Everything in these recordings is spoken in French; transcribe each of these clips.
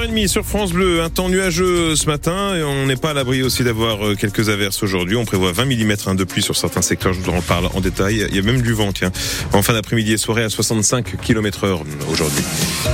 6h30 sur France Bleu, un temps nuageux ce matin et on n'est pas à l'abri aussi d'avoir euh, quelques averses aujourd'hui. On prévoit 20 mm de pluie sur certains secteurs, je vous en parle en détail. Il y a même du vent, tiens, en fin d'après-midi et soirée à 65 km heure aujourd'hui.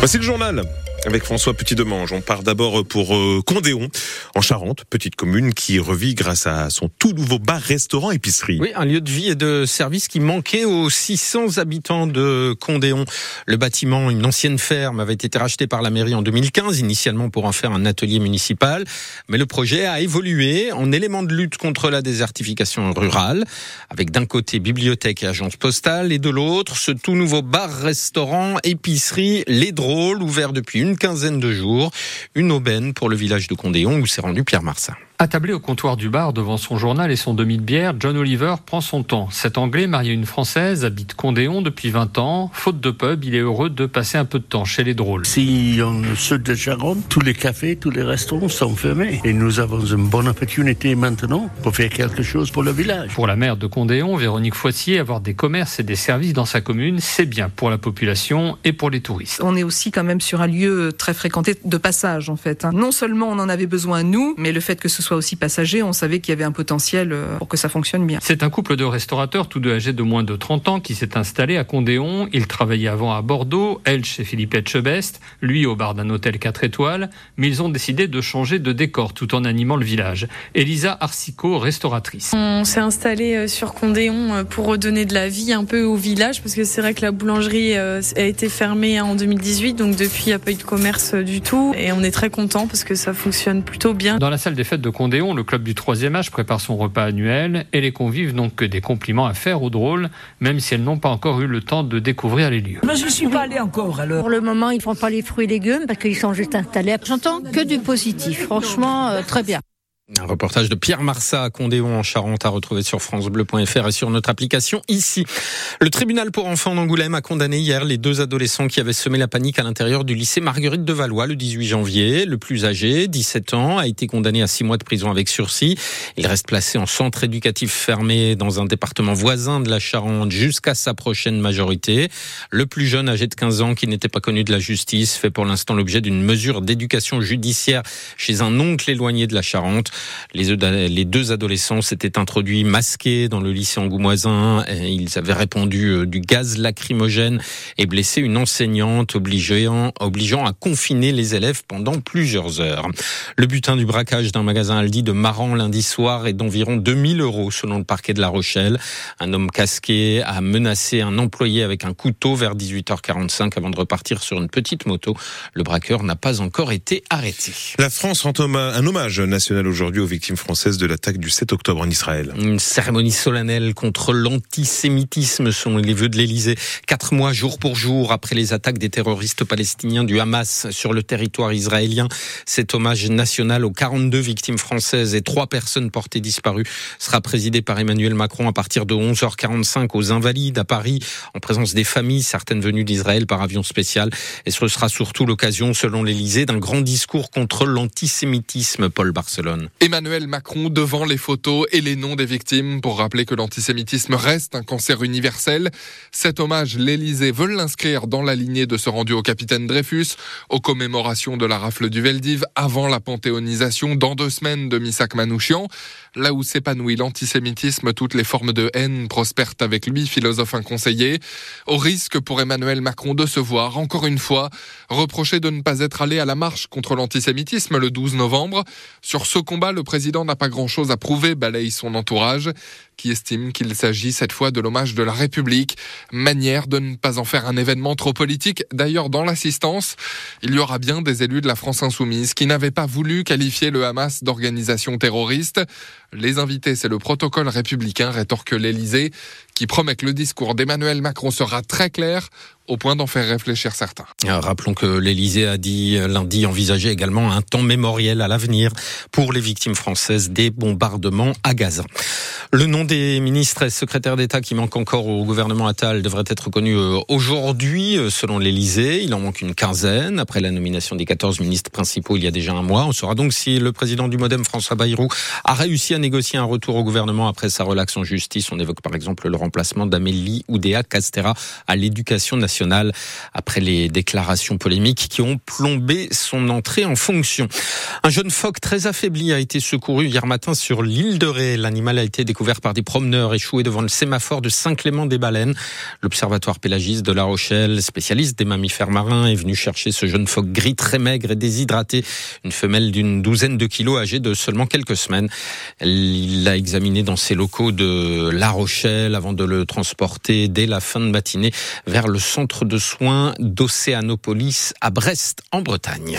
Voici le journal avec François Petit-Demange. On part d'abord pour euh, Condéon, en Charente, petite commune qui revit grâce à son tout nouveau bar-restaurant épicerie. Oui, un lieu de vie et de service qui manquait aux 600 habitants de Condéon. Le bâtiment, une ancienne ferme, avait été racheté par la mairie en 2015, initialement pour en faire un atelier municipal. Mais le projet a évolué en élément de lutte contre la désertification rurale, avec d'un côté bibliothèque et agence postale, et de l'autre ce tout nouveau bar-restaurant épicerie Les Drôles, ouvert depuis une quinzaine de jours. Une aubaine pour le village de Condéon où s'est rendu Pierre Marsat. Attablé au comptoir du bar devant son journal et son demi de bière, John Oliver prend son temps. Cet Anglais, marié à une Française, habite Condéon depuis 20 ans. Faute de pub, il est heureux de passer un peu de temps chez les drôles. Si on sud de Charente, tous les cafés, tous les restaurants sont fermés. Et nous avons une bonne opportunité maintenant pour faire quelque chose pour le village. Pour la maire de Condéon, Véronique Foissier, avoir des commerces et des services dans sa commune, c'est bien pour la population et pour les touristes. On est aussi quand même sur un lieu très fréquenté de passage en fait. Hein. Non seulement on en avait besoin nous, mais le fait que ce soit aussi passager, on savait qu'il y avait un potentiel euh, pour que ça fonctionne bien. C'est un couple de restaurateurs, tous deux âgés de moins de 30 ans, qui s'est installé à Condéon. Il travaillait avant à Bordeaux, elle chez Philippe Etchebest, lui au bar d'un hôtel 4 étoiles, mais ils ont décidé de changer de décor tout en animant le village. Elisa Arsico, restauratrice. On s'est installé euh, sur Condéon euh, pour redonner de la vie un peu au village, parce que c'est vrai que la boulangerie a été fermée en 2018, donc depuis il n'y a pas eu de commerce du tout, et on est très content parce que ça fonctionne plutôt bien. Dans la salle des fêtes de Condéon, le club du troisième âge prépare son repas annuel et les convives n'ont que des compliments à faire aux drôles, même si elles n'ont pas encore eu le temps de découvrir les lieux. Mais je suis pas allé encore alors. Pour le moment, ils font pas les fruits et légumes parce qu'ils sont juste installés. J'entends que du positif. Franchement, euh, très bien. Un reportage de Pierre Marsat à Condéon en Charente à retrouver sur francebleu.fr et sur notre application ici. Le tribunal pour enfants d'Angoulême a condamné hier les deux adolescents qui avaient semé la panique à l'intérieur du lycée Marguerite de Valois le 18 janvier. Le plus âgé, 17 ans, a été condamné à six mois de prison avec sursis. Il reste placé en centre éducatif fermé dans un département voisin de la Charente jusqu'à sa prochaine majorité. Le plus jeune, âgé de 15 ans, qui n'était pas connu de la justice, fait pour l'instant l'objet d'une mesure d'éducation judiciaire chez un oncle éloigné de la Charente. Les, deux adolescents s'étaient introduits masqués dans le lycée angoumoisin. Ils avaient répandu euh, du gaz lacrymogène et blessé une enseignante, obligeant, à confiner les élèves pendant plusieurs heures. Le butin du braquage d'un magasin Aldi de Maran lundi soir est d'environ 2000 euros selon le parquet de La Rochelle. Un homme casqué a menacé un employé avec un couteau vers 18h45 avant de repartir sur une petite moto. Le braqueur n'a pas encore été arrêté. La France rend un hommage national aujourd'hui aujourd'hui aux victimes françaises de l'attaque du 7 octobre en Israël. Une cérémonie solennelle contre l'antisémitisme sont les vœux de l'Élysée. Quatre mois jour pour jour après les attaques des terroristes palestiniens du Hamas sur le territoire israélien. Cet hommage national aux 42 victimes françaises et trois personnes portées disparues sera présidé par Emmanuel Macron à partir de 11h45 aux Invalides à Paris en présence des familles, certaines venues d'Israël par avion spécial. Et ce sera surtout l'occasion, selon l'Élysée, d'un grand discours contre l'antisémitisme, Paul Barcelone. Emmanuel Macron devant les photos et les noms des victimes pour rappeler que l'antisémitisme reste un cancer universel. Cet hommage, l'Élysée veut l'inscrire dans la lignée de ce rendu au capitaine Dreyfus, aux commémorations de la rafle du Veldiv avant la panthéonisation dans deux semaines de Missak Manouchian. Là où s'épanouit l'antisémitisme, toutes les formes de haine prospèrent avec lui, philosophe inconseillé, au risque pour Emmanuel Macron de se voir, encore une fois, reproché de ne pas être allé à la marche contre l'antisémitisme le 12 novembre. Sur ce combat, le président n'a pas grand-chose à prouver, balaye son entourage, qui estime qu'il s'agit cette fois de l'hommage de la République, manière de ne pas en faire un événement trop politique. D'ailleurs, dans l'assistance, il y aura bien des élus de la France insoumise qui n'avaient pas voulu qualifier le Hamas d'organisation terroriste. Les invités, c'est le protocole républicain, rétorque l'Élysée, qui promet que le discours d'Emmanuel Macron sera très clair au point d'en faire réfléchir certains. Euh, rappelons que l'Élysée a dit euh, lundi envisager également un temps mémoriel à l'avenir pour les victimes françaises des bombardements à Gaza. Le nom des ministres et secrétaires d'État qui manquent encore au gouvernement Attal devrait être connu euh, aujourd'hui, euh, selon l'Élysée. Il en manque une quinzaine. Après la nomination des 14 ministres principaux il y a déjà un mois, on saura donc si le président du Modem, François Bayrou, a réussi à négocier un retour au gouvernement après sa relaxe en justice. On évoque par exemple le remplacement d'Amélie Oudéa Castera à l'éducation nationale après les déclarations polémiques qui ont plombé son entrée en fonction. Un jeune phoque très affaibli a été secouru hier matin sur l'île de Ré. L'animal a été découvert par des promeneurs échoués devant le sémaphore de Saint-Clément-des-Baleines. L'Observatoire pélagiste de La Rochelle, spécialiste des mammifères marins, est venu chercher ce jeune phoque gris très maigre et déshydraté, une femelle d'une douzaine de kilos âgée de seulement quelques semaines. Il l'a examiné dans ses locaux de La Rochelle avant de le transporter dès la fin de matinée vers le centre de soins d'Océanopolis à Brest en Bretagne.